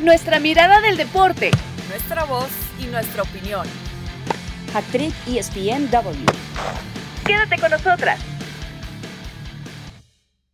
nuestra mirada del deporte, nuestra voz y nuestra opinión. Actriz ESPNW. Quédate con nosotras.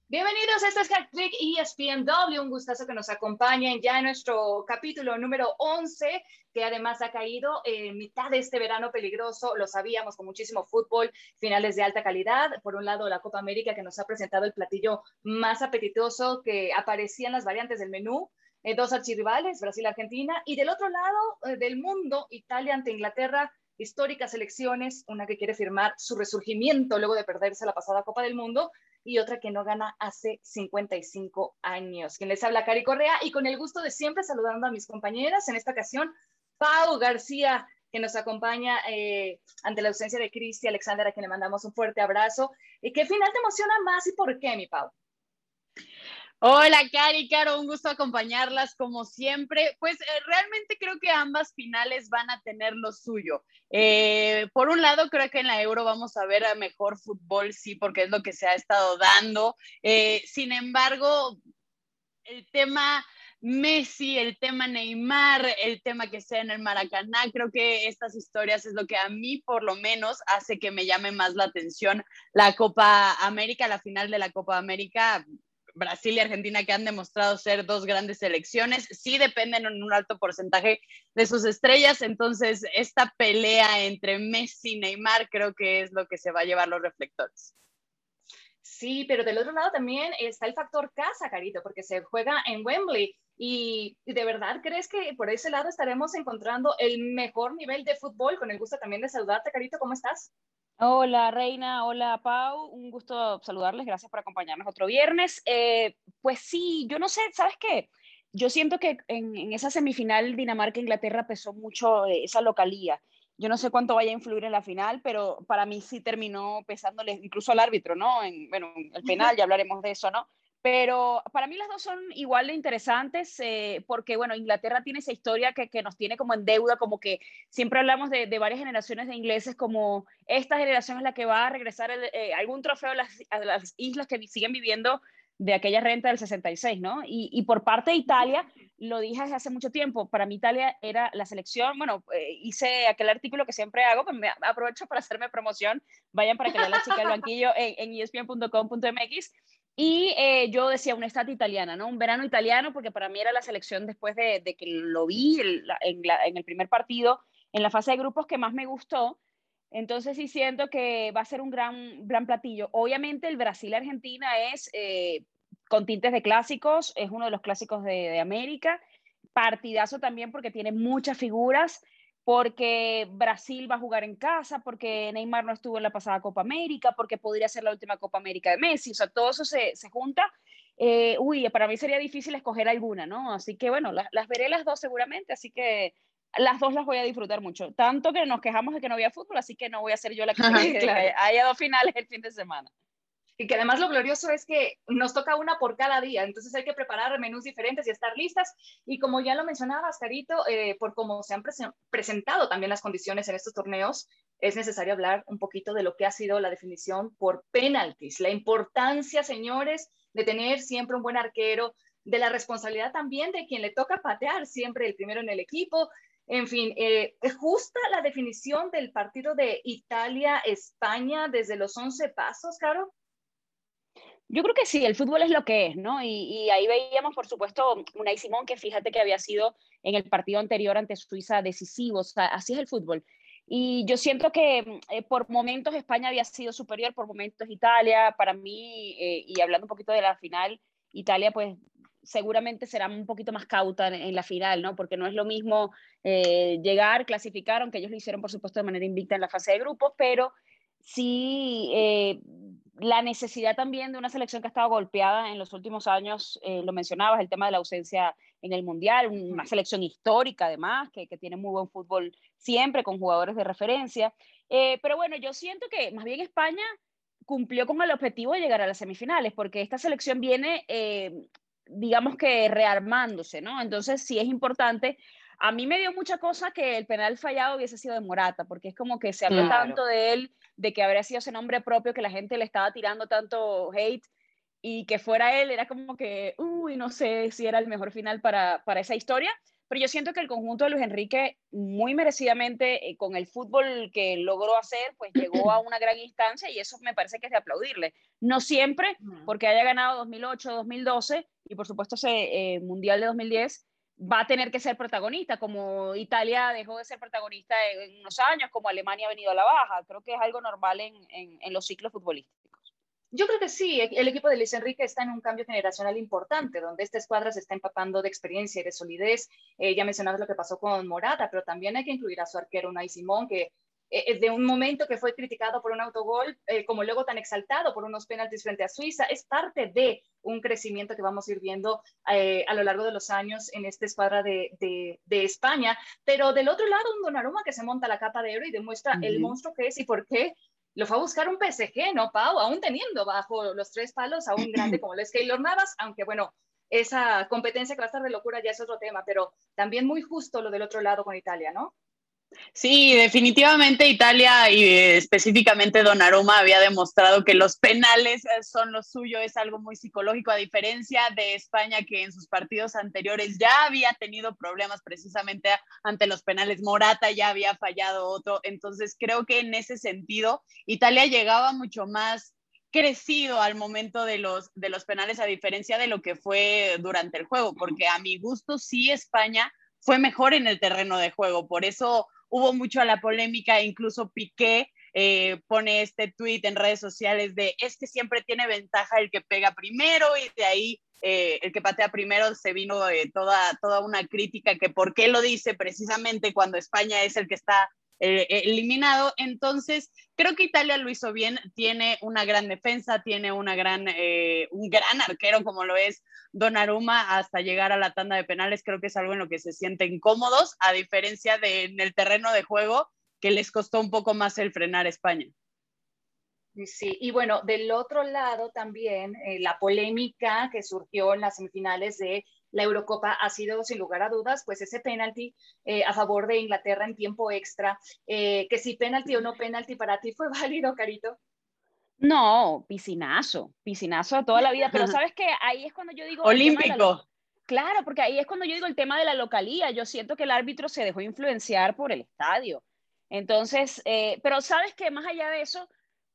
Bienvenidos, esto es Hacktrick ESPNW, un gustazo que nos acompañen ya en nuestro capítulo número 11, que además ha caído en mitad de este verano peligroso, lo sabíamos, con muchísimo fútbol, finales de alta calidad. Por un lado, la Copa América que nos ha presentado el platillo más apetitoso que aparecía en las variantes del menú, eh, dos archirrivales, Brasil-Argentina, y del otro lado eh, del mundo, Italia ante Inglaterra, históricas elecciones, una que quiere firmar su resurgimiento luego de perderse la pasada Copa del Mundo y otra que no gana hace 55 años. Quien les habla, Cari Correa, y con el gusto de siempre saludando a mis compañeras, en esta ocasión, Pau García, que nos acompaña eh, ante la ausencia de Cristi Alexander, a quien le mandamos un fuerte abrazo. ¿Y qué final te emociona más y por qué, mi Pau? Hola, Cari, Caro, un gusto acompañarlas como siempre. Pues eh, realmente creo que ambas finales van a tener lo suyo. Eh, por un lado, creo que en la Euro vamos a ver a mejor fútbol, sí, porque es lo que se ha estado dando. Eh, sin embargo, el tema Messi, el tema Neymar, el tema que sea en el Maracaná, creo que estas historias es lo que a mí por lo menos hace que me llame más la atención la Copa América, la final de la Copa América Brasil y Argentina que han demostrado ser dos grandes selecciones, sí dependen en un alto porcentaje de sus estrellas, entonces esta pelea entre Messi y Neymar creo que es lo que se va a llevar los reflectores. Sí, pero del otro lado también está el factor casa, Carito, porque se juega en Wembley. Y, de verdad crees que por ese lado estaremos encontrando el mejor nivel de fútbol? Con el gusto también de saludarte, Carito, ¿cómo estás? Hola Reina, hola Pau, un gusto saludarles, gracias por acompañarnos otro viernes. Eh, pues sí, yo no sé, ¿sabes qué? Yo siento que en, esa semifinal Dinamarca-Inglaterra pesó mucho eh, esa localía. Yo no sé cuánto vaya a influir en la final, pero para mí sí terminó pesándole incluso al árbitro, ¿no? En, bueno, el penal, ya hablaremos de eso, ¿no? Pero para mí las dos son igual de interesantes eh, porque, bueno, Inglaterra tiene esa historia que, que, nos tiene como en deuda, como que siempre hablamos de, de, varias generaciones de ingleses, como esta generación es la que va a regresar eh, algún trofeo a las, a las, islas que siguen viviendo de aquella renta del 66, ¿no? Y, y, por parte de Italia, lo dije hace mucho tiempo, para mí Italia era la selección, bueno, eh, hice aquel artículo que siempre hago, pues me aprovecho para hacerme promoción, vayan para que vean la chica del banquillo en, en espn.com.mx y eh, yo decía una estat italiana, ¿no? Un verano italiano, porque para mí era la selección después de, de que lo vi en, en, el primer partido, en la fase de grupos que más me gustó. Entonces sí siento que va a ser un gran, gran platillo. Obviamente el Brasil-Argentina es eh, con tintes de clásicos, es uno de los clásicos de, de América. Partidazo también porque tiene muchas figuras porque Brasil va a jugar en casa, porque Neymar no estuvo en la pasada Copa América, porque podría ser la última Copa América de Messi, o sea, todo eso se, se junta. Eh, uy, para mí sería difícil escoger alguna, ¿no? Así que bueno, las, las veré las dos seguramente, así que las dos las voy a disfrutar mucho. Tanto que nos quejamos de que no había fútbol, así que no voy a ser yo la que, claro. haya dos finales el fin de semana y que además lo glorioso es que nos toca una por cada día, entonces hay que preparar menús diferentes y estar listas. Y como ya lo mencionabas, Carito, eh, por cómo se han presen presentado también las condiciones en estos torneos, es necesario hablar un poquito de lo que ha sido la definición por penaltis, la importancia, señores, de tener siempre un buen arquero, de la responsabilidad también de quien le toca patear siempre el primero en el equipo. En fin, eh, ¿es justa la definición del partido de Italia-España desde los 11 pasos, Caro? Yo creo que sí, el fútbol es lo que es, ¿no? Y, y, ahí veíamos, por supuesto, Unai Simón, que fíjate que había sido en el partido anterior ante Suiza decisivo, o sea, así es el fútbol. Y yo siento que eh, por momentos España había sido superior, por momentos Italia, para mí, eh, y hablando un poquito de la final, Italia pues seguramente será un poquito más cauta en, en la final, ¿no? Porque no es lo mismo eh, llegar, clasificar, aunque ellos lo hicieron, por supuesto, de manera invicta en la fase de grupos, pero sí eh, la necesidad también de una selección que ha estado golpeada en los últimos años, eh, lo mencionabas, el tema de la ausencia en el Mundial, una selección histórica además, que, que tiene muy buen fútbol siempre, con jugadores de referencia. Eh, pero bueno, yo siento que más bien España cumplió con el objetivo de llegar a las semifinales, porque esta selección viene, eh, digamos que rearmándose, ¿no? Entonces sí es importante. A mí me dio mucha cosa que el penal fallado hubiese sido de Morata, porque es como que se habló claro. tanto de él de que habría sido ese nombre propio que la gente le estaba tirando tanto hate. y que fuera él era como que, uy, no sé si era el mejor final para, para esa historia, pero yo siento que el conjunto de Luis Enrique, muy merecidamente, eh, con el fútbol que logró hacer, pues llegó a una gran instancia y eso me parece que es de aplaudirle. No siempre, porque haya ganado 2008, 2012 y por supuesto ese eh, Mundial de 2010, va a tener que ser protagonista, como Italia dejó de ser protagonista en, unos años, como Alemania ha venido a la baja. Creo que es algo normal en, en los ciclos futbolísticos. Yo creo que sí, el equipo de Luis Enrique está en un cambio generacional importante, donde esta escuadra se está empapando de experiencia y de solidez. Eh, ya mencionabas lo que pasó con Morata, pero también hay que incluir a su arquero Unai Simón, que eh, es de un momento que fue criticado por un autogol, eh, como luego tan exaltado por unos penaltis frente a Suiza, es parte de un crecimiento que vamos a ir viendo a lo largo de los años en esta escuadra de, de, España. Pero del otro lado, un Donnarumma que se monta la capa de oro y demuestra el monstruo que es y por qué lo fue a buscar un PSG, ¿no, Pau? Aún teniendo bajo los tres palos a un grande como lo es Keylor Navas, aunque bueno, esa competencia que va a estar de locura ya es otro tema, pero también muy justo lo del otro lado con Italia, ¿no? Sí, definitivamente Italia y eh, específicamente Donnarumma había demostrado que los penales eh, son lo suyo, es algo muy psicológico, a diferencia de España que en sus partidos anteriores ya había tenido problemas precisamente ante los penales. Morata ya había fallado otro, entonces creo que en ese sentido Italia llegaba mucho más crecido al momento de los, de los penales, a diferencia de lo que fue durante el juego, porque a mi gusto sí España fue mejor en el terreno de juego, por eso hubo mucho a la polémica, incluso Piqué eh, pone este tweet en redes sociales de es que siempre tiene ventaja el que pega primero y de ahí eh, el que patea primero se vino toda, toda una crítica que por qué lo dice precisamente cuando España es el que está eh, eliminado. Entonces, creo que Italia lo hizo bien, tiene una gran defensa, tiene una gran, un gran arquero como lo es Donnarumma hasta llegar a la tanda de penales, creo que es algo en lo que se sienten cómodos, a diferencia de el terreno de juego, que les costó un poco más el frenar a España. Sí, y bueno, del otro lado también eh, la polémica que surgió en las semifinales de la Eurocopa ha sido, sin lugar a dudas, pues ese penalti eh, a favor de Inglaterra en tiempo extra, eh, que si penalti o no penalti para ti fue válido, Carito. No, piscinazo, piscinazo toda la vida, pero sabes que ahí es cuando yo digo... Olímpico. Claro, porque ahí es cuando yo digo el tema de la localía. Yo siento que el árbitro se dejó influenciar por el estadio. Entonces, eh, pero sabes que más allá de eso,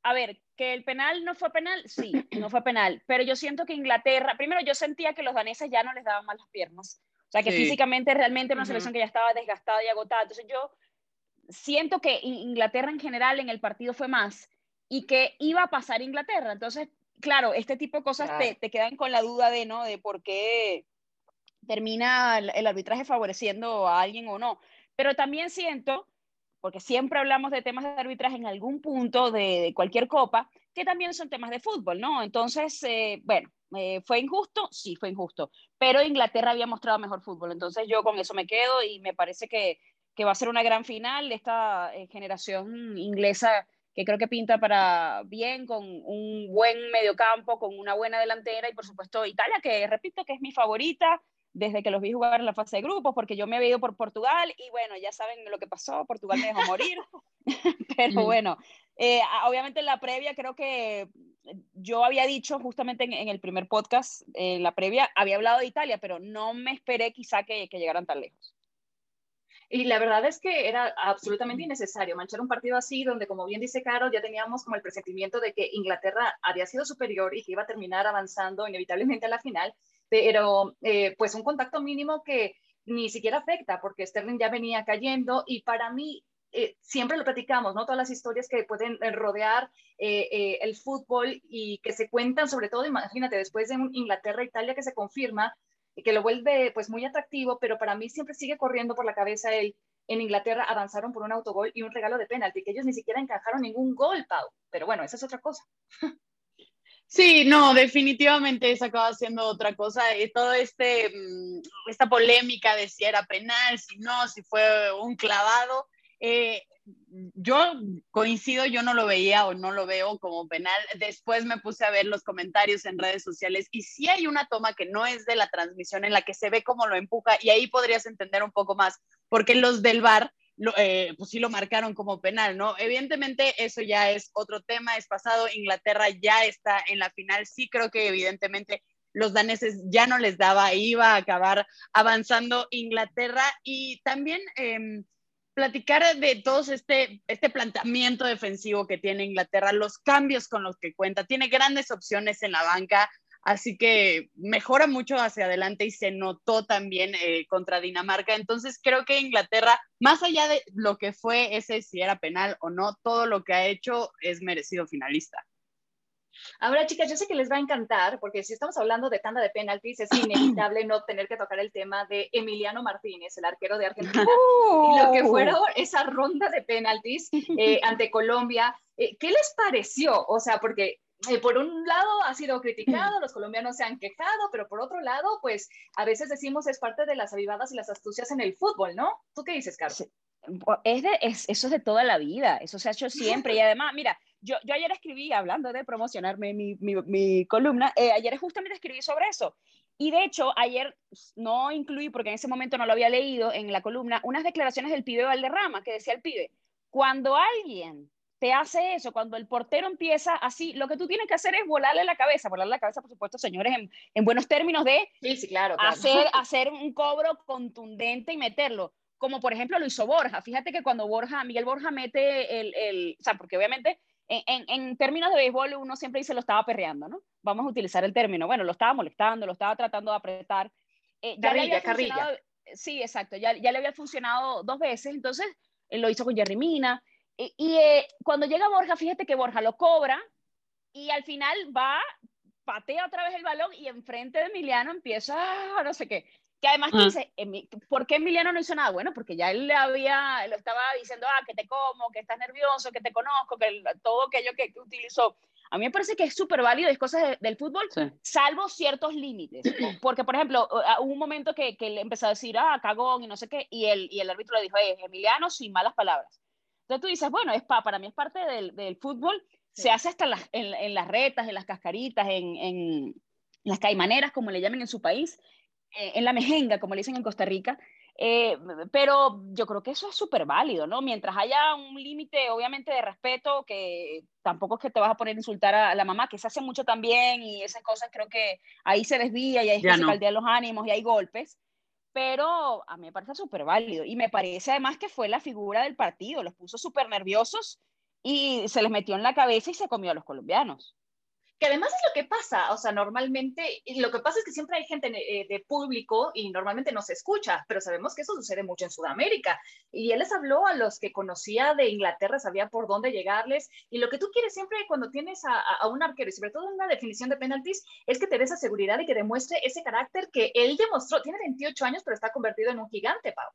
a ver, que el penal no fue penal, sí, no fue penal, pero yo siento que Inglaterra, primero yo sentía que los daneses ya no les daban mal las piernas, o sea que físicamente realmente era una selección que ya estaba desgastada y agotada, entonces yo siento que Inglaterra en general en el partido fue más, y que iba a pasar Inglaterra. Entonces, claro, este tipo de cosas te, te, quedan con la duda de, ¿no? De por qué termina el, arbitraje favoreciendo a alguien o no. Pero también siento, porque siempre hablamos de temas de arbitraje en algún punto de, cualquier copa, que también son temas de fútbol, ¿no? Entonces, eh, bueno, eh, ¿fue injusto? Sí, fue injusto. Pero Inglaterra había mostrado mejor fútbol. Entonces yo con eso me quedo y me parece que, que va a ser una gran final de esta eh, generación inglesa que creo que pinta para bien, con un buen mediocampo, con una buena delantera y por supuesto Italia, que repito que es mi favorita desde que los vi jugar en la fase de grupos, porque yo me he ido por Portugal y bueno, ya saben lo que pasó, Portugal me dejó morir, pero mm. bueno, eh, obviamente en la previa creo que yo había dicho justamente en, el primer podcast, en la previa había hablado de Italia, pero no me esperé quizá que, que llegaran tan lejos. Y la verdad es que era absolutamente innecesario manchar un partido así, donde, como bien dice Caro, ya teníamos como el presentimiento de que Inglaterra había sido superior y que iba a terminar avanzando inevitablemente a la final, pero eh, pues un contacto mínimo que ni siquiera afecta, porque Sterling ya venía cayendo y para mí eh, siempre lo platicamos, ¿no? Todas las historias que pueden eh, rodear el fútbol y que se cuentan, sobre todo, imagínate, después de un Inglaterra-Italia que se confirma, que lo vuelve pues muy atractivo, pero para mí siempre sigue corriendo por la cabeza el en Inglaterra avanzaron por un autogol y un regalo de penalti, que ellos ni siquiera encajaron ningún gol, Pau. Pero bueno, esa es otra cosa. Sí, no, definitivamente esa acaba siendo otra cosa. Y todo este, mm, esta polémica de si era penal, si no, si fue un clavado. Eh, yo coincido, yo no lo veía o no lo veo como penal. Después me puse a ver los comentarios en redes sociales y sí hay una toma que no es de la transmisión en la que se ve cómo lo empuja y ahí podrías entender un poco más, porque los del bar eh, pues sí lo marcaron como penal, ¿no? Evidentemente eso ya es otro tema, es pasado, Inglaterra ya está en la final, sí creo que evidentemente los daneses ya no les daba, iba a acabar avanzando Inglaterra y también em, platicar de todo este, este planteamiento defensivo que tiene Inglaterra, los cambios con los que cuenta, tiene grandes opciones en la banca, así que mejora mucho hacia adelante y se notó también eh, contra Dinamarca. Entonces creo que Inglaterra, más allá de lo que fue ese si era penal o no, todo lo que ha hecho es merecido finalista. Ahora, chicas, yo sé que les va a encantar, porque si estamos hablando de tanda de penaltis, es inevitable no tener que tocar el tema de Emiliano Martínez, el arquero de Argentina, y lo que fueron esa ronda de penaltis eh, ante Colombia. Eh, ¿Qué les pareció? O sea, porque eh, por un lado ha sido criticado, los colombianos se han quejado, pero por otro lado, pues a veces decimos es parte de las avivadas y las astucias en el fútbol, ¿no? ¿Tú qué dices, Carlos? Es de, eso es de toda la vida, eso se ha hecho siempre y además, mira, yo, yo ayer escribí, hablando de promocionarme mi, mi, mi columna, eh, ayer justamente escribí sobre eso. Y de hecho, ayer no incluí, porque en ese momento no lo había leído en la columna, unas declaraciones del pibe Valderrama, que decía el pibe, cuando alguien te hace eso, cuando el portero empieza así, lo que tú tienes que hacer es volarle la cabeza, volarle la cabeza, por supuesto, señores, en, en buenos términos de sí, sí, claro, Hacer, hacer un cobro contundente y meterlo, como por ejemplo lo hizo Borja. Fíjate que cuando Borja, Miguel Borja mete el, el o sea, porque obviamente en, en, términos de béisbol uno siempre dice lo estaba perreando, ¿no? Vamos a utilizar el término, bueno, lo estaba molestando, lo estaba tratando de apretar. Eh, ya carrilla, carrilla. Sí, exacto, ya, ya le había funcionado dos veces, entonces lo hizo con Jerry Mina, y, eh, cuando llega Borja, fíjate que Borja lo cobra y al final va, patea otra vez el balón y enfrente de Emiliano empieza, ah, no sé qué. Que además ah. dice, ¿por qué Emiliano no hizo nada? Bueno, porque ya él le había, lo estaba diciendo, ah, que te como, que estás nervioso, que te conozco, que todo aquello que, que utilizó. A mí me parece que es súper válido, es cosas del fútbol, salvo ciertos límites. Porque, por ejemplo, hubo un momento que, que él empezó a decir, ah, cagón y no sé qué, y el, y el árbitro le dijo, eh, Emiliano, sin malas palabras. Entonces tú dices, bueno, es para mí es parte del, del fútbol, se hace hasta en, en, las retas, en las cascaritas, en, en, las caimaneras, como le llaman en su país, eh, en la mejenga, como le dicen en Costa Rica. Eh, pero yo creo que eso es súper válido, ¿no? Mientras haya un límite, obviamente, de respeto, que tampoco es que te vas a poner a insultar a, la mamá, que se hace mucho también y esas cosas creo que ahí se desvía y ahí se no. los ánimos y hay golpes pero a mí me parece súper válido. Y me parece además que fue la figura del partido, los puso súper nerviosos y se les metió en la cabeza y se comió a los colombianos que además es lo que pasa, o sea, normalmente, lo que pasa es que siempre hay gente eh, de público y normalmente no se escucha, pero sabemos que eso sucede mucho en Sudamérica. Y él les habló a los que conocía de Inglaterra, sabía por dónde llegarles, y lo que tú quieres siempre cuando tienes a, un arquero, y sobre todo en una definición de penaltis, es que te dé esa seguridad y que demuestre ese carácter que él demostró, tiene 28 años, pero está convertido en un gigante, Pau.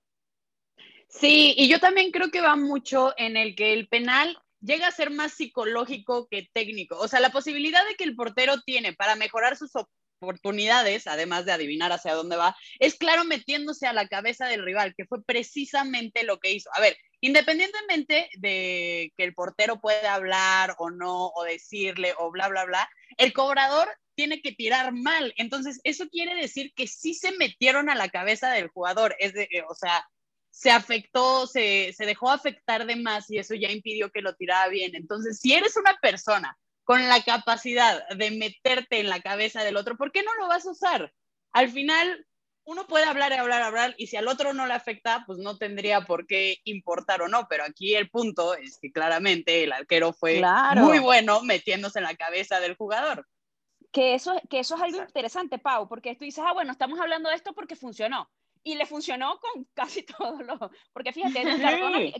Sí, y yo también creo que va mucho en el que el penal llega a ser más psicológico que técnico. O sea, la posibilidad de que el portero tiene para mejorar sus oportunidades, además de adivinar hacia dónde va, es claro metiéndose a la cabeza del rival, que fue precisamente lo que hizo. A ver, independientemente de que el portero puede hablar o no, o decirle, o bla, bla, bla, el cobrador tiene que tirar mal. Entonces, eso quiere decir que sí se metieron a la cabeza del jugador. Es de, o sea, se afectó, se, se, dejó afectar de más y eso ya impidió que lo tirara bien. Entonces, si eres una persona con la capacidad de meterte en la cabeza del otro, ¿por qué no lo vas a usar? Al final, uno puede hablar y hablar, hablar, y si al otro no le afecta, pues no tendría por qué importar o no, pero aquí el punto es que claramente el arquero fue muy bueno metiéndose en la cabeza del jugador. Que eso, que eso es algo interesante, Pau, porque tú dices, ah, bueno, estamos hablando de esto porque funcionó y le funcionó con casi todos los, porque fíjate,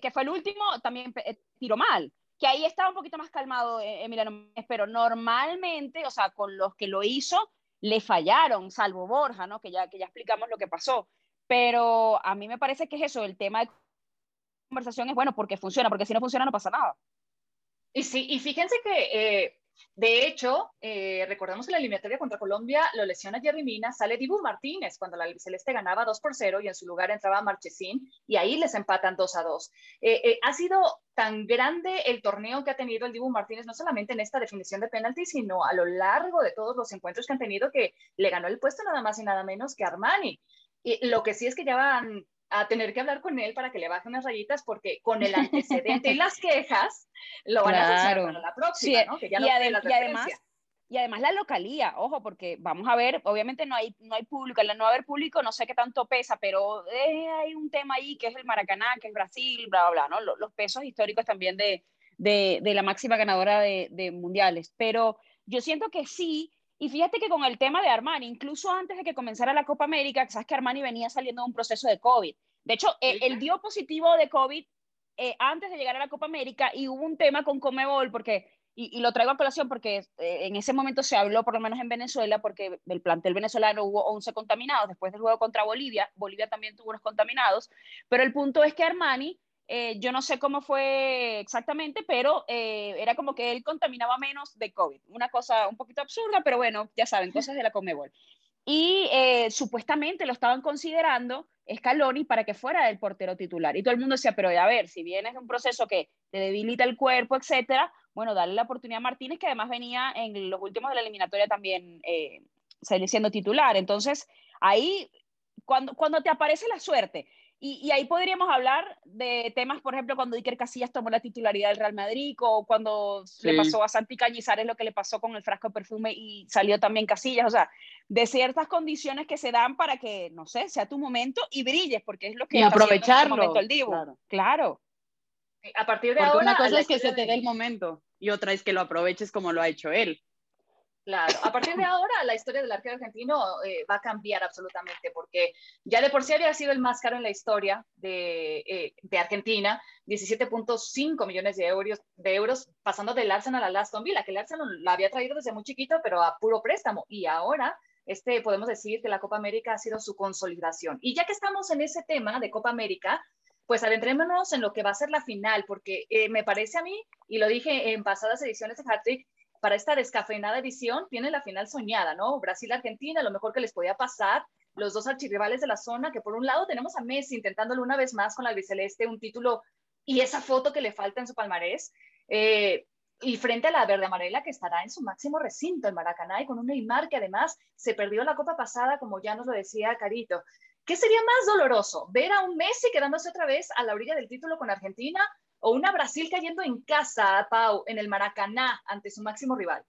que fue el último, también eh, tiró mal, que ahí estaba un poquito más calmado eh, Emiliano, pero normalmente, o sea, con los que lo hizo, le fallaron, salvo Borja, ¿no? Que ya, que ya explicamos lo que pasó, pero a mí me parece que es eso, el tema de conversación es bueno porque funciona, porque si no funciona no pasa nada. Y sí, y fíjense que eh, de hecho, eh, recordamos que la eliminatoria contra Colombia lo lesiona Jerry Mina, sale Dibu Martínez cuando la Celeste ganaba 2 por 0 y en su lugar entraba Marchesín y ahí les empatan 2 a 2. Eh, eh, ha sido tan grande el torneo que ha tenido el Dibu Martínez, no solamente en esta definición de penalti, sino a lo largo de todos los encuentros que han tenido que le ganó el puesto nada más y nada menos que Armani. Y lo que sí es que ya van a tener que hablar con él para que le baje unas rayitas porque con el antecedente y las quejas lo van a hacer para la próxima, ¿no? Que ya y, no y además y además la localía, ojo, porque vamos a ver, obviamente no hay, no hay público, al no haber público no sé qué tanto pesa, pero eh, hay un tema ahí que es el Maracaná, que es Brasil, bla, bla, bla, ¿no? Los, pesos históricos también de, de, de la máxima ganadora de, de, mundiales. Pero yo siento que sí, y fíjate que con el tema de Armani, incluso antes de que comenzara la Copa América, sabes que Armani venía saliendo de un proceso de COVID. De hecho, él, él dio positivo de COVID eh, antes de llegar a la Copa América y hubo un tema con Comebol porque y, lo traigo a colación porque eh, en ese momento se habló, por lo menos en Venezuela, porque del plantel venezolano hubo 11 contaminados después del juego contra Bolivia. Bolivia también tuvo unos contaminados. Pero el punto es que Armani, eh, yo no sé cómo fue exactamente, pero eh, era como que él contaminaba menos de COVID. Una cosa un poquito absurda, pero bueno, ya saben, cosas de la Comebol. Y supuestamente lo estaban considerando Scaloni para que fuera el portero titular. Y todo el mundo decía, pero a ver, si vienes de un proceso que te debilita el cuerpo, etcétera, bueno, darle la oportunidad a Martínez, que además venía en los últimos de la eliminatoria también eh, siendo titular. Entonces, ahí, cuando, cuando te aparece la suerte, y, ahí podríamos hablar de temas, por ejemplo, cuando Iker Casillas tomó la titularidad del Real Madrid, o cuando le pasó a Santi Cañizares lo que le pasó con el frasco de perfume y salió también Casillas, o sea, de ciertas condiciones que se dan para que, no sé, sea tu momento y brilles, porque es lo que... Y este aprovecharlo. momento el Divo. Claro. claro. A partir de ahora... Una cosa es que se te dé el momento y otra es que lo aproveches como lo ha hecho él. Claro, a partir de ahora la historia del arquero argentino eh, va a cambiar absolutamente porque ya de por sí había sido el más caro en la historia de, eh, de Argentina, 17.5 millones de euros, de euros pasando del Arsenal al Aston Villa, que el Arsenal la había traído desde muy chiquito pero a puro préstamo y ahora este, podemos decir que la Copa América ha sido su consolidación. Y ya que estamos en ese tema de Copa América, pues adentrémonos en lo que va a ser la final, porque eh, me parece a mí, y lo dije en pasadas ediciones de Hat-Trick, para esta descafeinada edición tiene la final soñada, ¿no? Brasil-Argentina, lo mejor que les podía pasar, los dos archirrivales de la zona, que por un lado tenemos a Messi intentándolo una vez más con la albiceleste, un título y esa foto que le falta en su palmarés, eh, y frente a la verde amarela que estará en su máximo recinto, en Maracaná, y con un Neymar que además se perdió la copa pasada, como ya nos lo decía Carito. ¿Qué sería más doloroso? ¿Ver a un Messi quedándose otra vez a la orilla del título con Argentina o una Brasil cayendo en casa, a Pau, en el Maracaná ante su máximo rival?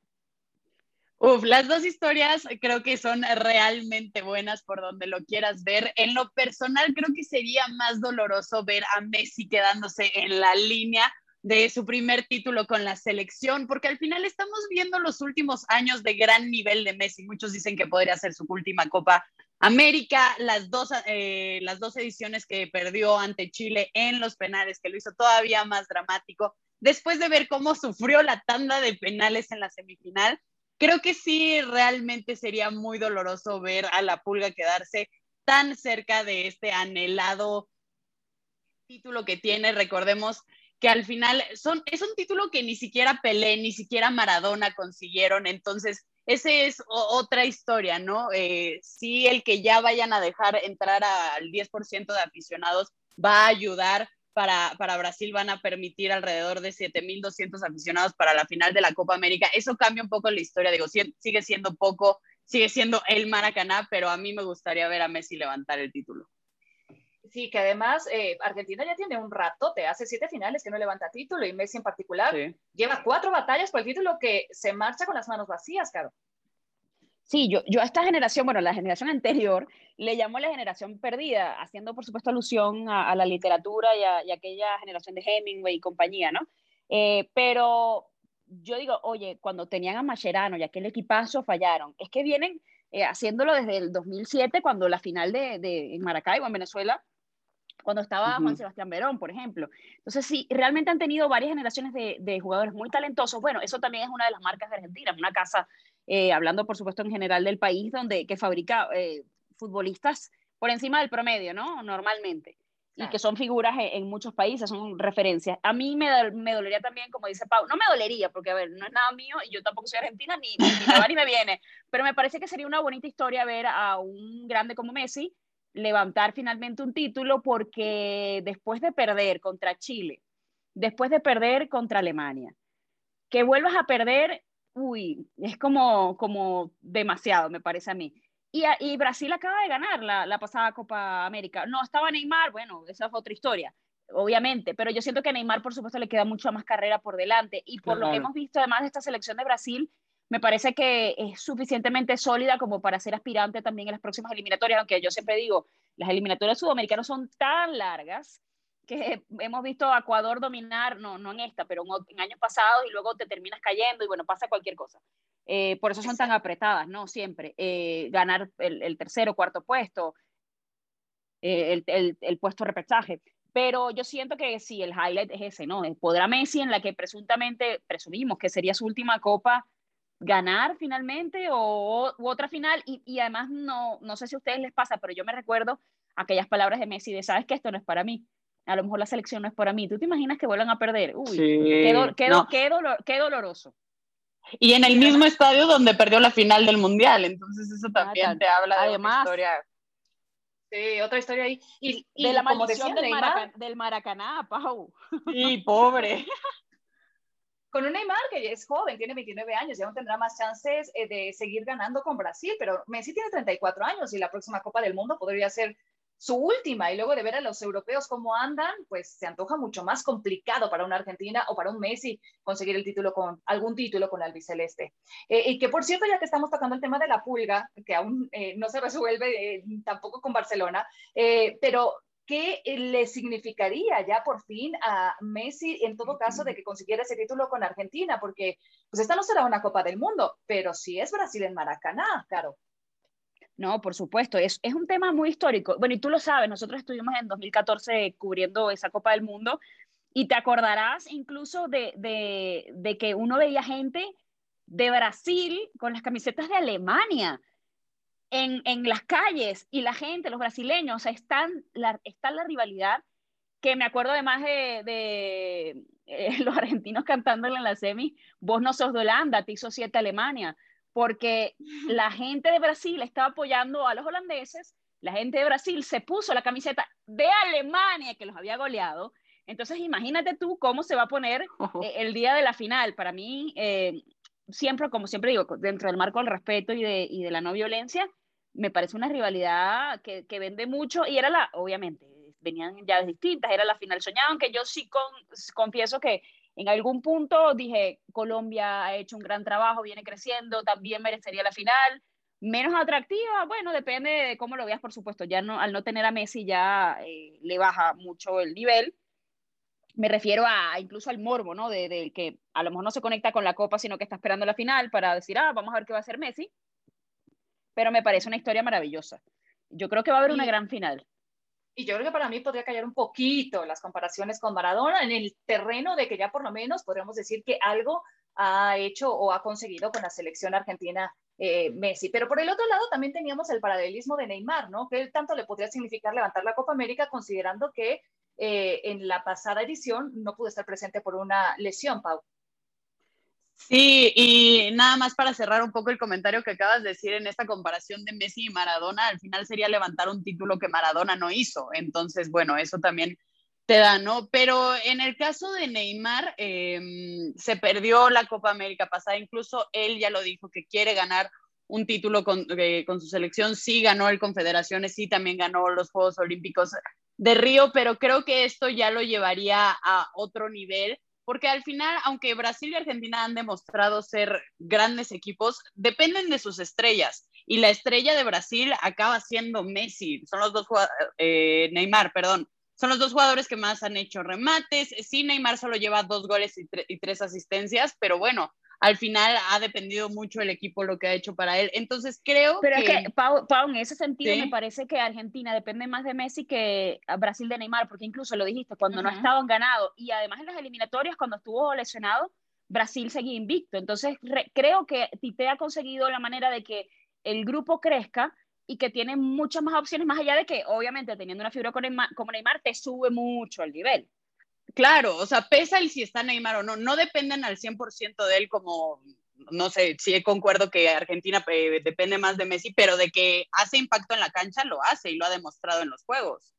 Uf, las dos historias creo que son realmente buenas por donde lo quieras ver. En lo personal, creo que sería más doloroso ver a Messi quedándose en la línea de su primer título con la selección, porque al final estamos viendo los últimos años de gran nivel de Messi. Muchos dicen que podría ser su última Copa América, las dos, eh, las dos ediciones que perdió ante Chile en los penales, que lo hizo todavía más dramático. Después de ver cómo sufrió la tanda de penales en la semifinal, creo que sí, realmente sería muy doloroso ver a la pulga quedarse tan cerca de este anhelado título que tiene. Recordemos que al final son, es un título que ni siquiera Pelé, ni siquiera Maradona consiguieron, entonces ese es otra historia, ¿no? Eh, sí, el que ya vayan a dejar entrar al 10% de aficionados va a ayudar. Para, para Brasil van a permitir alrededor de 7.200 aficionados para la final de la Copa América. Eso cambia un poco la historia, digo, sigue siendo poco, sigue siendo el Maracaná, pero a mí me gustaría ver a Messi levantar el título. Sí, que además eh, Argentina ya tiene un rato, te hace siete finales que no levanta título y Messi en particular lleva cuatro batallas por el título que se marcha con las manos vacías, Caro. Sí, yo, yo a esta generación, bueno, la generación anterior, le llamo la generación perdida, haciendo por supuesto alusión a, la literatura y a, aquella generación de Hemingway y compañía, ¿no? Eh, pero yo digo, oye, cuando tenían a Mascherano y aquel equipazo fallaron, es que vienen eh, haciéndolo desde el 2007, cuando la final de, de en Maracaibo, en Venezuela, cuando estaba Juan Sebastián Verón, por ejemplo. Entonces, sí, realmente han tenido varias generaciones de, jugadores muy talentosos. Bueno, eso también es una de las marcas de Argentina, una casa, eh, hablando por supuesto en general del país, donde que fabrica eh, futbolistas por encima del promedio, ¿no? Normalmente. Y que son figuras en, muchos países, son referencias. A mí me, me, dolería también, como dice Pau, no me dolería, porque, a ver, no es nada mío y yo tampoco soy argentina, ni, ni me va ni me viene, pero me parece que sería una bonita historia ver a un grande como Messi levantar finalmente un título porque después de perder contra Chile, después de perder contra Alemania, que vuelvas a perder, uy, es como, como demasiado, me parece a mí. Y, Brasil acaba de ganar la, la, pasada Copa América. No estaba Neymar, bueno, esa fue otra historia, obviamente, pero yo siento que a Neymar, por supuesto, le queda mucha más carrera por delante. Y por lo que hemos visto, además de esta selección de Brasil, me parece que es suficientemente sólida como para ser aspirante también en las próximas eliminatorias, aunque yo siempre digo, las eliminatorias sudamericanas son tan largas que hemos visto a Ecuador dominar, no, no en esta, pero en, años pasados y luego te terminas cayendo y bueno, pasa cualquier cosa. Eh, por eso son tan apretadas, ¿no? Siempre. Eh, ganar el, el, tercero, cuarto puesto, eh, el, el, el, puesto de repechaje. Pero yo siento que sí, el highlight es ese, ¿no? ¿Podrá Messi, en la que presuntamente, presumimos que sería su última copa, ganar finalmente o u otra final? Y, y además, no, no sé si a ustedes les pasa, pero yo me recuerdo aquellas palabras de Messi de, sabes que esto no es para mí a lo mejor la selección no es para mí. ¿Tú te imaginas que vuelvan a perder? Uy, qué, qué, doloroso. Y en el mismo estadio donde perdió la final del Mundial, entonces eso ah, también te habla de Además, historia. Sí, otra historia ahí. Y, de la maldición del, del, Maracaná, Pau. Sí, pobre. Con un Neymar que es joven, tiene 29 años, ya no tendrá más chances eh, de seguir ganando con Brasil, pero Messi tiene 34 años y la próxima Copa del Mundo podría ser su última y luego de ver a los europeos cómo andan, pues se antoja mucho más complicado para una Argentina o para un Messi conseguir el título con algún título con el albiceleste. Eh, y que por cierto, ya que estamos tocando el tema de la pulga, que aún eh, no se resuelve eh, tampoco con Barcelona, pero ¿qué le significaría ya por fin a Messi en todo caso de que consiguiera ese título con Argentina? Porque pues esta no será una Copa del Mundo, pero sí es Brasil en Maracaná, claro. No, por supuesto, es, es un tema muy histórico. Bueno, y tú lo sabes, nosotros estuvimos en 2014 cubriendo esa Copa del Mundo y te acordarás incluso de, de, de que uno veía gente de Brasil con las camisetas de Alemania en, en, las calles y la gente, los brasileños, o sea, están la, está la rivalidad que me acuerdo además de, de eh, los argentinos cantándole en la semi, vos no sos de Holanda, te hizo siete Alemania porque la gente de Brasil estaba apoyando a los holandeses, la gente de Brasil se puso la camiseta de Alemania que los había goleado. Entonces, imagínate tú cómo se va a poner eh, el día de la final. Para mí, eh, siempre, como siempre digo, dentro del marco del respeto y de, y de la no violencia, me parece una rivalidad que, que, vende mucho y era la, obviamente, venían ya distintas, era la final soñada, aunque yo sí con, confieso que en algún punto dije, Colombia ha hecho un gran trabajo, viene creciendo, también merecería la final. Menos atractiva, bueno, depende de cómo lo veas, por supuesto. Ya no, al no tener a Messi ya eh, le baja mucho el nivel. Me refiero a incluso al morbo, ¿no? De, que a lo mejor no se conecta con la copa, sino que está esperando la final para decir, ah, vamos a ver qué va a hacer Messi. Pero me parece una historia maravillosa. Yo creo que va a haber una gran final. Y yo creo que para mí podría callar un poquito las comparaciones con Maradona en el terreno de que ya por lo menos podríamos decir que algo ha hecho o ha conseguido con la selección argentina eh, Messi. Pero por el otro lado también teníamos el paralelismo de Neymar, ¿no? Que tanto le podría significar levantar la Copa América considerando que eh, en la pasada edición no pudo estar presente por una lesión, Pau. Sí, y nada más para cerrar un poco el comentario que acabas de decir en esta comparación de Messi y Maradona, al final sería levantar un título que Maradona no hizo. Entonces, bueno, eso también te da, ¿no? Pero en el caso de Neymar, em, se perdió la Copa América pasada, incluso él ya lo dijo que quiere ganar un título con, eh, con su selección, sí ganó el Confederaciones, sí también ganó los Juegos Olímpicos de Río, pero creo que esto ya lo llevaría a otro nivel porque al final, aunque Brasil y Argentina han demostrado ser grandes equipos, dependen de sus estrellas. Y la estrella de Brasil acaba siendo Messi, son los dos eh, Neymar, perdón, son los dos jugadores que más han hecho remates. Sí, Neymar solo lleva dos goles y, y tres asistencias, pero bueno, al final ha dependido mucho el equipo lo que ha hecho para él. Entonces creo Pero que... es que, Pau, en ese sentido me parece que Argentina depende más de Messi que Brasil de Neymar, porque incluso lo dijiste, cuando no estaban ganado y además en las eliminatorias, cuando estuvo lesionado, Brasil seguía invicto. Entonces creo que Tite ha conseguido la manera de que el grupo crezca y que tiene muchas más opciones, más allá de que obviamente teniendo una figura como Neymar te sube mucho el nivel. Claro, o sea, pesa el si está Neymar o no, no dependen al 100% de él como, no sé, sí concuerdo que Argentina eh, depende más de Messi, pero de que hace impacto en la cancha, lo hace y lo ha demostrado en los juegos.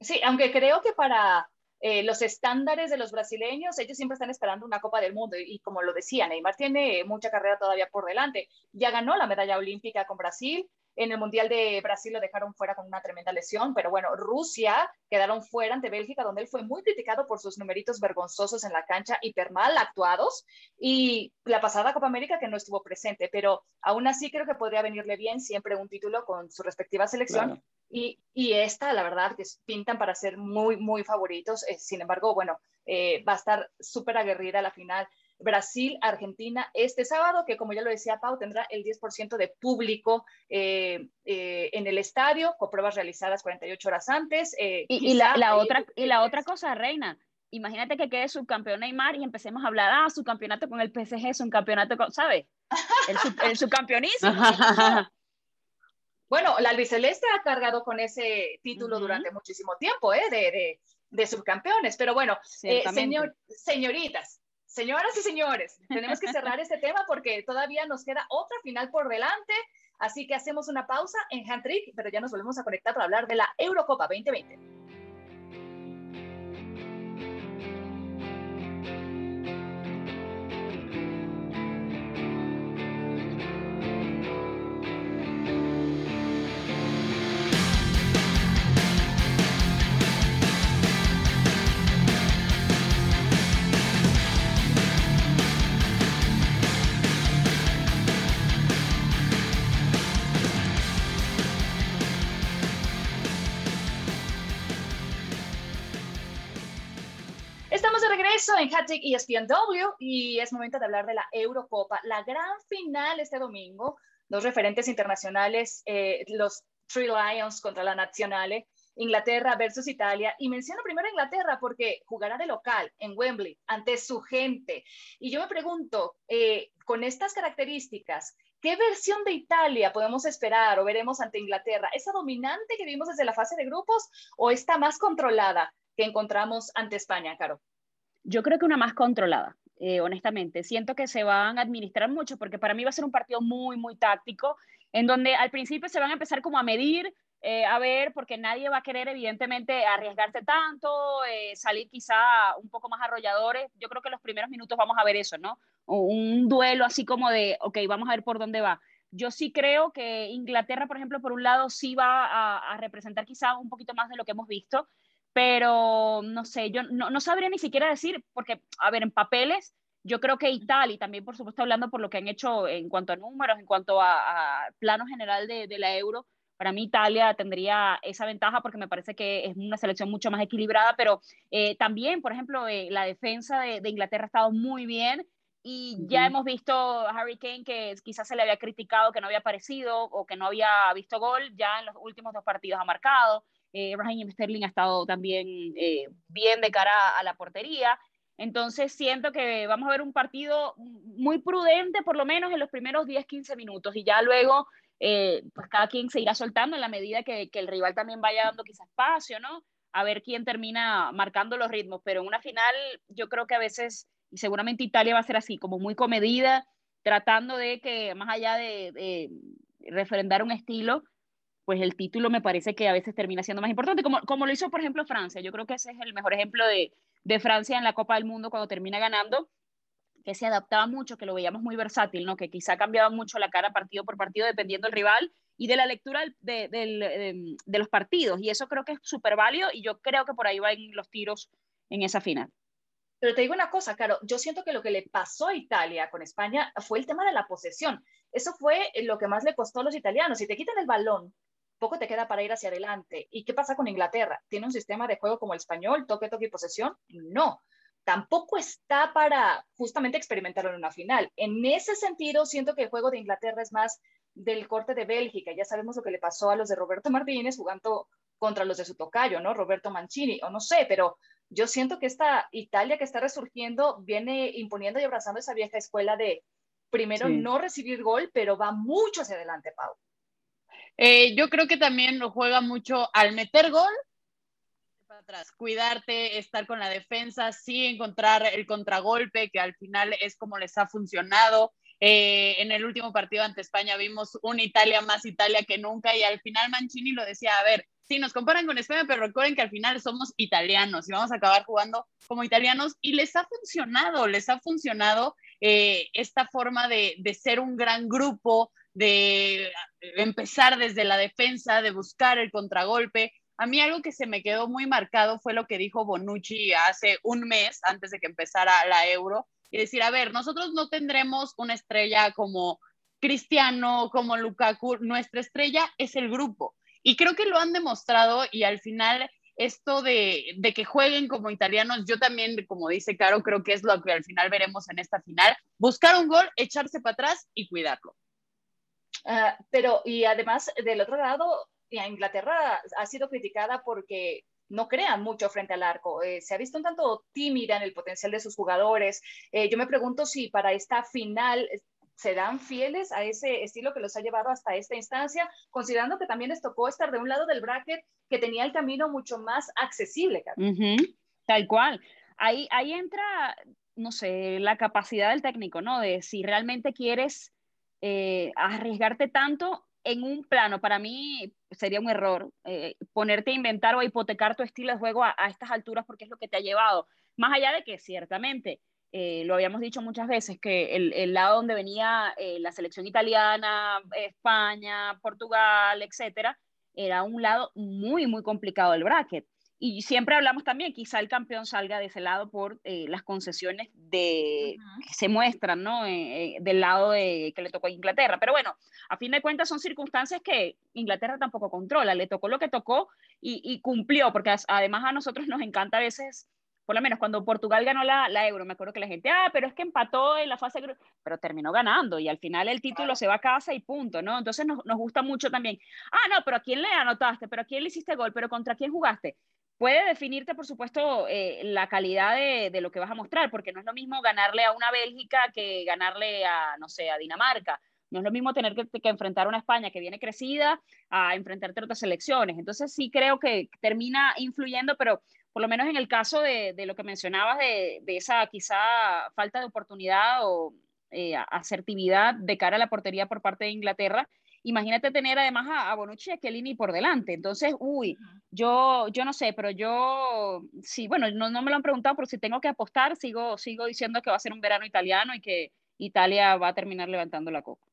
Sí, aunque creo que para eh, los estándares de los brasileños, ellos siempre están esperando una Copa del Mundo y, como lo decía, Neymar tiene mucha carrera todavía por delante. Ya ganó la medalla olímpica con Brasil, en el Mundial de Brasil lo dejaron fuera con una tremenda lesión, pero bueno, Rusia quedaron fuera ante Bélgica, donde él fue muy criticado por sus numeritos vergonzosos en la cancha, hiper mal actuados, y la pasada Copa América que no estuvo presente, pero aún así creo que podría venirle bien siempre un título con su respectiva selección. Y, y, esta, la verdad, que pintan para ser muy, muy favoritos. Eh, sin embargo, bueno, eh, va a estar súper aguerrida la final. Brasil, Argentina, este sábado, que como ya lo decía Pau, tendrá el 10% de público eh, en el estadio, con pruebas realizadas 48 horas antes. y, la, otra, y la otra cosa, Reina, imagínate que quede subcampeón Neymar y empecemos a hablar, ah, su campeonato con el PSG, su campeonato con, ¿sabes? El, el subcampeonismo. Bueno, la albiceleste ha cargado con ese título durante muchísimo tiempo, ¿eh? De, de, subcampeones. Pero bueno, eh, señor, señoritas, señoras y señores, tenemos que cerrar este tema porque todavía nos queda otra final por delante. Así que hacemos una pausa en Hand Trick, pero ya nos volvemos a conectar para hablar de la Eurocopa 2020. En Hattrick y ESPNW y es momento de hablar de la Eurocopa, la gran final este domingo, dos referentes internacionales, eh, los Three Lions contra la Nazionale, Inglaterra versus Italia. Y menciono primero Inglaterra porque jugará de local en Wembley ante su gente. Y yo me pregunto, eh, con estas características, ¿qué versión de Italia podemos esperar o veremos ante Inglaterra? ¿Esa dominante que vimos desde la fase de grupos o esta más controlada que encontramos ante España, Caro? Yo creo que una más controlada, eh, honestamente. Siento que se van a administrar mucho porque para mí va a ser un partido muy, muy táctico, en donde al principio se van a empezar como a medir, eh, a ver, porque nadie va a querer evidentemente arriesgarse tanto, eh, salir quizá un poco más arrolladores. Yo creo que los primeros minutos vamos a ver eso, ¿no? Un duelo así como de, ok, vamos a ver por dónde va. Yo sí creo que Inglaterra, por ejemplo, por un lado, sí va a, a representar quizá un poquito más de lo que hemos visto, pero no sé, yo no, no, sabría ni siquiera decir, porque, a ver, en papeles, yo creo que Italia, y también por supuesto hablando por lo que han hecho en cuanto a números, en cuanto a, plano general de, de, la euro, para mí Italia tendría esa ventaja porque me parece que es una selección mucho más equilibrada, pero eh, también, por ejemplo, eh, la defensa de, de, Inglaterra ha estado muy bien y ya hemos visto a Harry Kane que quizás se le había criticado que no había aparecido o que no había visto gol, ya en los últimos dos partidos ha marcado. Eh, Raheem Sterling ha estado también eh, bien de cara a la portería. Entonces siento que vamos a ver un partido muy prudente, por lo menos en los primeros 10-15 minutos, y ya luego, eh, pues cada quien se irá soltando en la medida que, el rival también vaya dando quizás espacio, ¿no? A ver quién termina marcando los ritmos. Pero en una final, yo creo que a veces, y seguramente Italia va a ser así, como muy comedida, tratando de que más allá de, de refrendar un estilo, pues el título me parece que a veces termina siendo más importante, como, como lo hizo, por ejemplo, Francia. Yo creo que ese es el mejor ejemplo de, de Francia en la Copa del Mundo cuando termina ganando, que se adaptaba mucho, que lo veíamos muy versátil, ¿no? que quizá cambiaba mucho la cara partido por partido dependiendo del rival y de la lectura de, de, de los partidos. Y eso creo que es súper válido y yo creo que por ahí van los tiros en esa final. Pero te digo una cosa, Caro, yo siento que lo que le pasó a Italia con España fue el tema de la posesión. Eso fue lo que más le costó a los italianos. Si te quitan el balón, poco te queda para ir hacia adelante. ¿Y qué pasa con Inglaterra? ¿Tiene un sistema de juego como el español, toque, toque y posesión? No. Tampoco está para justamente experimentarlo en una final. En ese sentido, siento que el juego de Inglaterra es más del corte de Bélgica. Ya sabemos lo que le pasó a los de Roberto Martínez jugando contra los de su tocayo, ¿no? Roberto Mancini, o no sé, pero yo siento que esta Italia que está resurgiendo viene imponiendo y abrazando esa vieja escuela de primero no recibir gol, pero va mucho hacia adelante, Pau. Eh, yo creo que también lo juega mucho al meter gol, para atrás, cuidarte, estar con la defensa, sí encontrar el contragolpe, que al final es como les ha funcionado. Eh, en el último partido ante España vimos una Italia más Italia que nunca y al final Mancini lo decía, a ver, sí, nos comparan con España, pero recuerden que al final somos italianos y vamos a acabar jugando como italianos y les ha funcionado, les ha funcionado eh, esta forma de, de ser un gran grupo, de empezar desde la defensa, de buscar el contragolpe. A mí algo que se me quedó muy marcado fue lo que dijo Bonucci hace un mes, antes de que empezara la Euro, y decir, a ver, nosotros no tendremos una estrella como Cristiano, como Lukaku, nuestra estrella es el grupo. Y creo que lo han demostrado y al final esto de, que jueguen como italianos, yo también, como dice Caro, creo que es lo que al final veremos en esta final, buscar un gol, echarse para atrás y cuidarlo. Ah, pero, y además, del otro lado, Inglaterra ha sido criticada porque no crean mucho frente al arco. Eh, se ha visto un tanto tímida en el potencial de sus jugadores. Eh, yo me pregunto si para esta final serán fieles a ese estilo que los ha llevado hasta esta instancia, considerando que también les tocó estar de un lado del bracket que tenía el camino mucho más accesible. Tal cual. Ahí, ahí entra, no sé, la capacidad del técnico, ¿no? De si realmente quieres eh, arriesgarte tanto en un plano, para mí sería un error eh, ponerte a inventar o a hipotecar tu estilo de juego a, estas alturas porque es lo que te ha llevado. Más allá de que ciertamente, eh, lo habíamos dicho muchas veces, que el, lado donde venía la selección italiana, España, Portugal, etcétera, era un lado muy, muy complicado del bracket. Y siempre hablamos también, quizá el campeón salga de ese lado por eh, las concesiones de, que se muestran, ¿no? Eh, eh, del lado de, que le tocó a Inglaterra. Pero bueno, a fin de cuentas son circunstancias que Inglaterra tampoco controla. Le tocó lo que tocó y, cumplió, porque además a nosotros nos encanta a veces, por lo menos cuando Portugal ganó la, la, Euro, me acuerdo que la gente, ah, pero es que empató en la fase, pero terminó ganando y al final el título se va a casa y punto, ¿no? Entonces nos, nos gusta mucho también, ah, no, pero ¿a quién le anotaste? ¿Pero a quién le hiciste gol? ¿Pero contra quién jugaste? Puede definirte, por supuesto, eh, la calidad de, lo que vas a mostrar, porque no es lo mismo ganarle a una Bélgica que ganarle a, no sé, a Dinamarca. No es lo mismo tener que, enfrentar a una España que viene crecida a enfrentarte a otras selecciones. Entonces sí creo que termina influyendo, pero por lo menos en el caso de, lo que mencionabas, de, esa quizá falta de oportunidad o eh, asertividad de cara a la portería por parte de Inglaterra, imagínate tener además a, Bonucci y a Chiellini por delante. Entonces, uy, yo, yo no sé, pero yo, sí, bueno, no, no me lo han preguntado, pero si tengo que apostar, sigo, sigo diciendo que va a ser un verano italiano y que Italia va a terminar levantando la copa.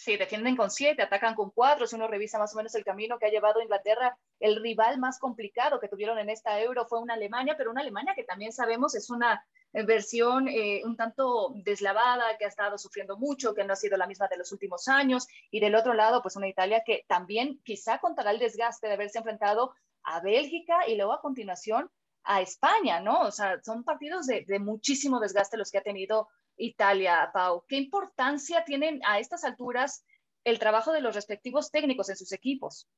Sí, defienden con siete, atacan con cuatro. Si uno revisa más o menos el camino que ha llevado Inglaterra, el rival más complicado que tuvieron en esta Euro fue una Alemania, pero una Alemania que también sabemos es una versión eh, un tanto deslavada, que ha estado sufriendo mucho, que no ha sido la misma de los últimos años, y del otro lado, pues una Italia que también quizá contará el desgaste de haberse enfrentado a Bélgica y luego a continuación a España, ¿no? O sea, son partidos de, de muchísimo desgaste los que ha tenido Italia, Pau. ¿Qué importancia tienen a estas alturas el trabajo de los respectivos técnicos en sus equipos?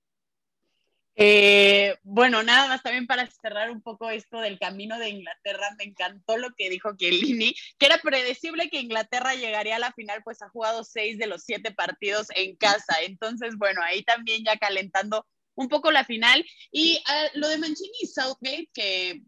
Eh, bueno, nada más también para cerrar un poco esto del camino de Inglaterra, me encantó lo que dijo Chiellini, que era predecible que Inglaterra llegaría a la final, pues ha jugado seis de los siete partidos en casa. Entonces, bueno, ahí también ya calentando un poco la final. Y ah, lo de Mancini y Southgate, que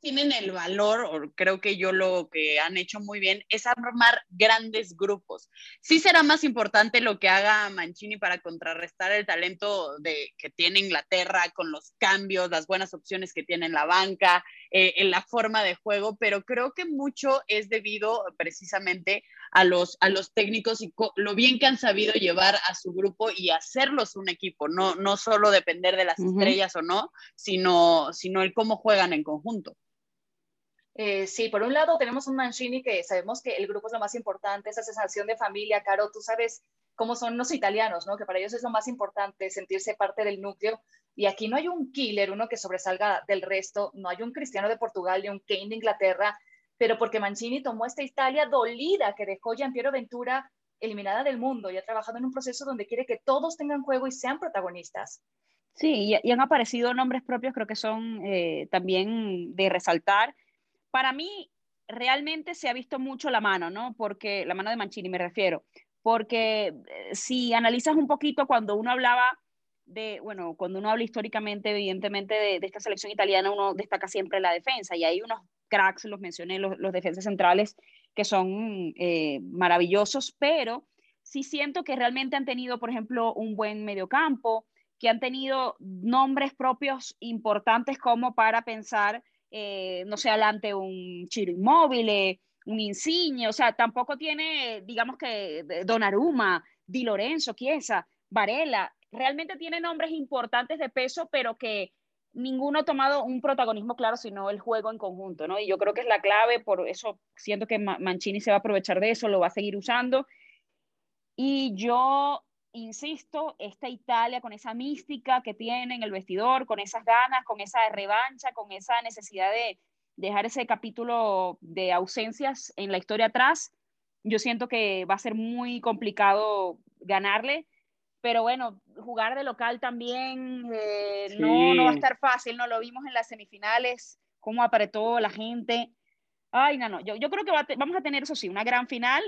tienen el valor, o creo que yo lo que han hecho muy bien, es armar grandes grupos. Sí será más importante lo que haga Mancini para contrarrestar el talento de, que tiene Inglaterra con los cambios, las buenas opciones que tiene en la banca, eh, en la forma de juego, pero creo que mucho es debido precisamente a los, a los técnicos y lo bien que han sabido llevar a su grupo y hacerlos un equipo, no, no solo depender de las estrellas o no, sino, sino el cómo juegan en conjunto. Eh, sí, por un lado tenemos un Mancini que sabemos que el grupo es lo más importante, esa sensación de familia, Caro, tú sabes cómo son los italianos, ¿no? Que para ellos es lo más importante sentirse parte del núcleo. Y aquí no hay un killer, uno que sobresalga del resto, no hay un Cristiano de Portugal ni un Kane de Inglaterra, pero porque Mancini tomó esta Italia dolida que dejó Giampiero Ventura eliminada del mundo y ha trabajado en un proceso donde quiere que todos tengan juego y sean protagonistas. Sí, y, han aparecido nombres propios, creo que son eh, también de resaltar para mí realmente se ha visto mucho la mano, ¿no? Porque la mano de Mancini me refiero, porque eh, si analizas un poquito cuando uno hablaba de, bueno, cuando uno habla históricamente, evidentemente, de, esta selección italiana, uno destaca siempre la defensa y hay unos cracks, los mencioné, los, defensas centrales, que son eh, maravillosos, pero sí siento que realmente han tenido, por ejemplo, un buen mediocampo, que han tenido nombres propios importantes como para pensar, eh, no sé, adelante un Chiro Inmóvil, un Insigne, o sea, tampoco tiene, digamos que Donnarumma, Di Lorenzo, Chiesa, Varela, realmente tiene nombres importantes de peso, pero que ninguno ha tomado un protagonismo claro, sino el juego en conjunto, ¿no? Y yo creo que es la clave, por eso siento que Mancini se va a aprovechar de eso, lo va a seguir usando. Y yo insisto, esta Italia con esa mística que tiene en el vestidor, con esas ganas, con esa revancha, con esa necesidad de dejar ese capítulo de ausencias en la historia atrás, yo siento que va a ser muy complicado ganarle pero bueno, jugar de local también eh, no, no va a estar fácil, no lo vimos en las semifinales, cómo apretó la gente. Ay, no, no, yo, yo creo que vamos a tener, eso sí, una gran final,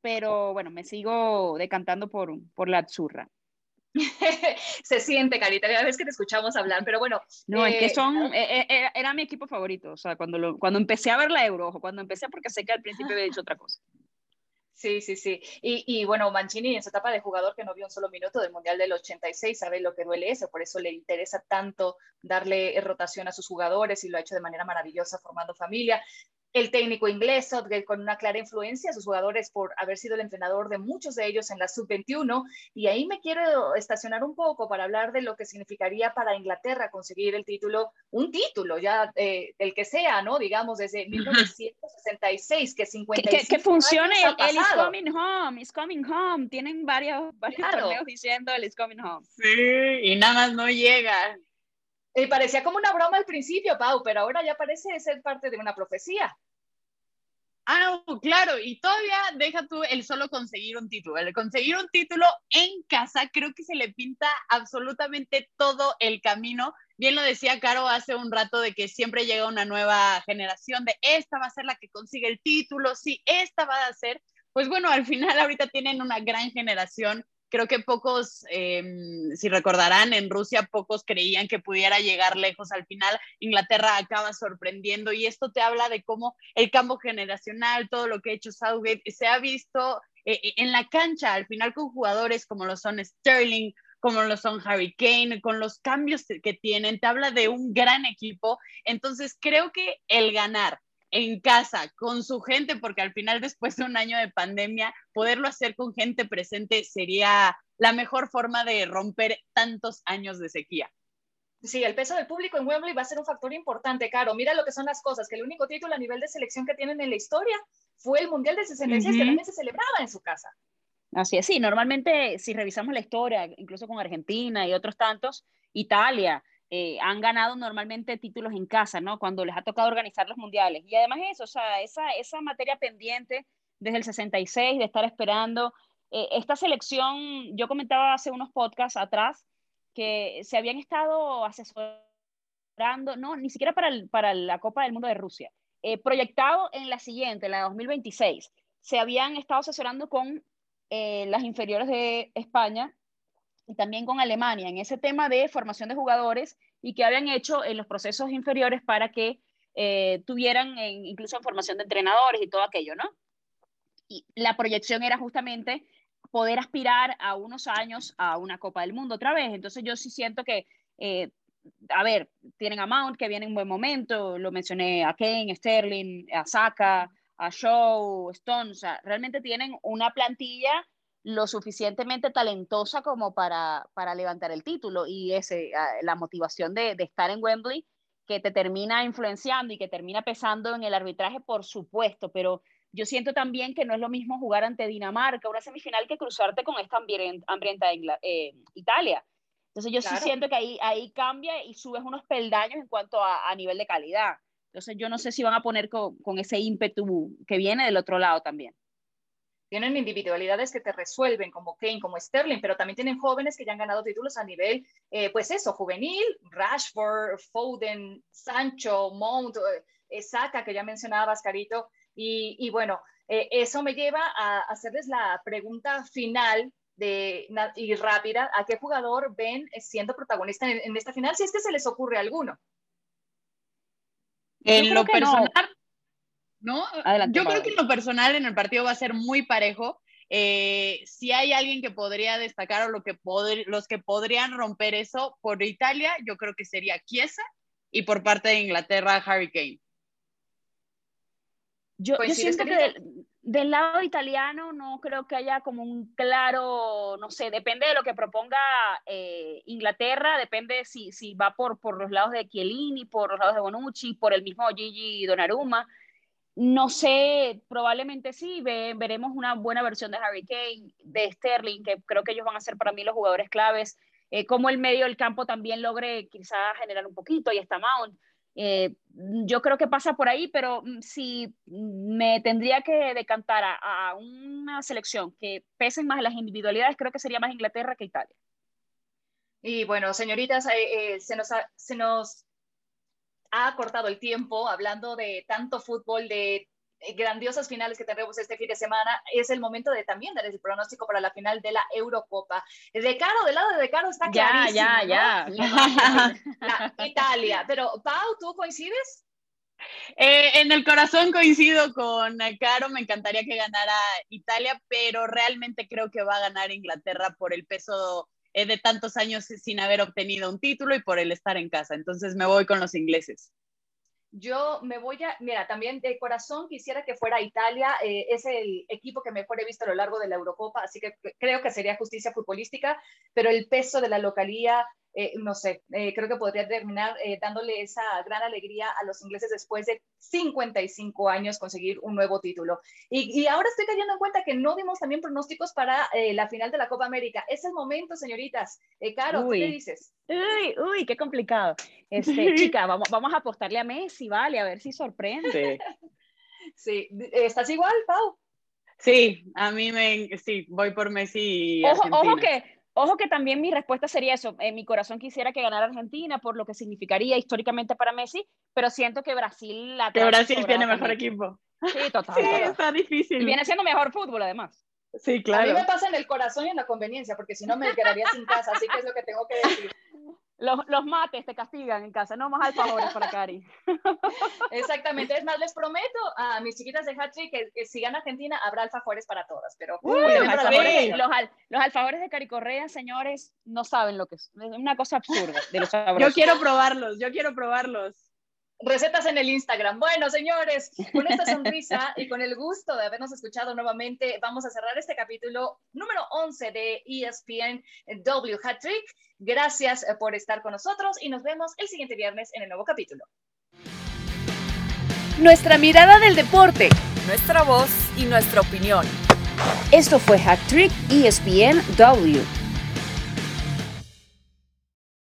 pero bueno, me sigo decantando por, por la Azzurra. Se siente, Carita, cada vez que te escuchamos hablar, pero bueno. No, es que eh, son, eh, era, mi equipo favorito, o sea, cuando, lo, cuando empecé a ver la Euro, cuando empecé, porque sé que al principio había dicho otra cosa. Sí, sí, sí. Y, y, bueno, Mancini en su etapa de jugador que no vio un solo minuto del Mundial del 86 sabe lo que duele eso, por eso le interesa tanto darle rotación a sus jugadores y lo ha hecho de manera maravillosa formando familia el técnico inglés, Southgate, con una clara influencia, sus jugadores por haber sido el entrenador de muchos de ellos en la sub-21. Y ahí me quiero estacionar un poco para hablar de lo que significaría para Inglaterra conseguir el título, un título ya eh, el que sea, ¿no? Digamos, desde 1966, que 55 Que, que funcione el, Is Coming Home, Is Coming Home. Tienen varios, varios torneos diciendo el Is Coming Home. Sí, y nada más no llega. Y parecía como una broma al principio, Pau, pero ahora ya parece ser parte de una profecía. Ah, claro, y todavía deja tú el solo conseguir un título. El conseguir un título en casa, creo que se le pinta absolutamente todo el camino. Bien lo decía Caro hace un rato de que siempre llega una nueva generación de esta va a ser la que consigue el título, sí, esta va a ser. Pues bueno, al final ahorita tienen una gran generación creo que pocos, em, si recordarán, en Rusia pocos creían que pudiera llegar lejos. Al final, Inglaterra acaba sorprendiendo y esto te habla de cómo el cambio generacional, todo lo que ha hecho Southgate, se ha visto eh, eh, en la cancha, al final con jugadores como lo son Sterling, como lo son Harry Kane, con los cambios que tienen, te habla de un gran equipo. Entonces, creo que el ganar en casa, con su gente, porque al final después de un año de pandemia, poderlo hacer con gente presente sería la mejor forma de romper tantos años de sequía. Sí, el peso del público en Wembley va a ser un factor importante, Caro. Mira lo que son las cosas, que el único título a nivel de selección que tienen en la historia fue el Mundial de 66, que también se celebraba en su casa. Así es, sí, normalmente si revisamos la historia, incluso con Argentina y otros tantos, Italia, eh, han ganado normalmente títulos en casa, ¿no? Cuando les ha tocado organizar los mundiales. Y además eso, o sea, esa, esa materia pendiente desde el 66 de estar esperando. Eh, esta selección, yo comentaba hace unos podcasts atrás que se habían estado asesorando, no, ni siquiera para, para la Copa del Mundo de Rusia, eh, proyectado en la siguiente, la 2026. Se habían estado asesorando con las inferiores de España y también con Alemania en ese tema de formación de jugadores y que habían hecho en los procesos inferiores para que eh, tuvieran incluso en formación de entrenadores y todo aquello, ¿no? Y la proyección era justamente poder aspirar a unos años a una Copa del Mundo otra vez. Entonces yo sí siento que, eh, a ver, tienen a Mount que viene en buen momento, lo mencioné a Kane, Sterling, a Saka, a Shaw, Stones, o sea, realmente tienen una plantilla lo suficientemente talentosa como para, para levantar el título y ese, ah, la motivación de, de, estar en Wembley que te termina influenciando y que termina pesando en el arbitraje, por supuesto, pero yo siento también que no es lo mismo jugar ante Dinamarca, una semifinal, que cruzarte con esta hambrienta eh, Italia. Entonces yo sí siento que ahí, ahí cambia y subes unos peldaños en cuanto a, a nivel de calidad. Entonces yo no sé si van a poner con, con ese ímpetu que viene del otro lado también tienen individualidades que te resuelven, como Kane, como Sterling, pero también tienen jóvenes que ya han ganado títulos a nivel, eh, pues eso, juvenil, Rashford, Foden, Sancho, Mount, eh, Saka, que ya mencionabas, Carito, y, bueno, eh, eso me lleva a hacerles la pregunta final de, y rápida, ¿a qué jugador ven siendo protagonista en, esta final? Si es que se les ocurre alguno. En lo personal, ¿no? Yo creo que en lo personal en el partido va a ser muy parejo. Eh, si hay alguien que podría destacar o lo que los que podrían romper eso por Italia, yo creo que sería Chiesa y por parte de Inglaterra, Harry Kane. Yo, siento que del, lado italiano no creo que haya como un claro, no sé, depende de lo que proponga eh, Inglaterra, depende si, si va por, por los lados de Chiellini, por los lados de Bonucci, por el mismo Gigi Donnarumma. No sé, probablemente sí, veremos una buena versión de Harry Kane, de Sterling, que creo que ellos van a ser para mí los jugadores claves. Eh, como el medio del campo también logre quizás generar un poquito, y está Mount. Eh, yo creo que pasa por ahí, pero mm, si me tendría que decantar a, una selección que pesen más las individualidades, creo que sería más Inglaterra que Italia. Y bueno, señoritas, eh, se, nos se nos ha cortado el tiempo hablando de tanto fútbol, de eh, grandiosas finales que tenemos este fin de semana, es el momento de también dar el pronóstico para la final de la Eurocopa. De Caro, del lado de Caro está clarísimo. Ya, ya, ya. Italia. Pero, Pau, ¿tú coincides? Eh, en el corazón coincido con Caro, me encantaría que ganara Italia, pero realmente creo que va a ganar Inglaterra por el peso de tantos años sin haber obtenido un título y por el estar en casa. Entonces me voy con los ingleses. Yo me voy a, mira, también de corazón quisiera que fuera Italia, eh, es el equipo que mejor he visto a lo largo de la Eurocopa, así que creo que sería justicia futbolística, pero el peso de la localía, eh, no sé, eh, creo que podría terminar dándole esa gran alegría a los ingleses después de 55 años conseguir un nuevo título. Y, ahora estoy cayendo en cuenta que no dimos también pronósticos para la final de la Copa América. Es el momento, señoritas. Caro, ¿qué dices? Uy, uy, qué complicado. Este, chica, vamos, vamos a apostarle a Messi, vale, a ver si sorprende. Sí, ¿estás igual, Pau? Sí, a mí me, sí, voy por Messi. ojo, que, ojo que también mi respuesta sería eso. En mi corazón quisiera que ganara Argentina por lo que significaría históricamente para Messi, pero siento que Brasil la Que Brasil tiene mejor equipo. Sí, total. Sí, está difícil. Y viene siendo mejor fútbol además. Sí, claro. A mí me pasa en el corazón y en la conveniencia, porque si no me quedaría sin casa, así que es lo que tengo que decir. Los, los, mates te castigan en casa, no más alfajores para Cari. Exactamente, es más, les prometo a mis chiquitas de Hattrick que, que, si gana Argentina habrá alfajores para todas, pero los, alfajores, los, alfajores, de Cari Correa, señores, no saben lo que es, es una cosa absurda de los Yo quiero probarlos, yo quiero probarlos. Recetas en el Instagram. Bueno, señores, con esta sonrisa y con el gusto de habernos escuchado nuevamente, vamos a cerrar este capítulo número 11 de ESPN W Hat Trick. Gracias eh, por estar con nosotros y nos vemos el siguiente viernes en el nuevo capítulo. Nuestra mirada del deporte, nuestra voz y nuestra opinión. Esto fue Hat Trick ESPN W.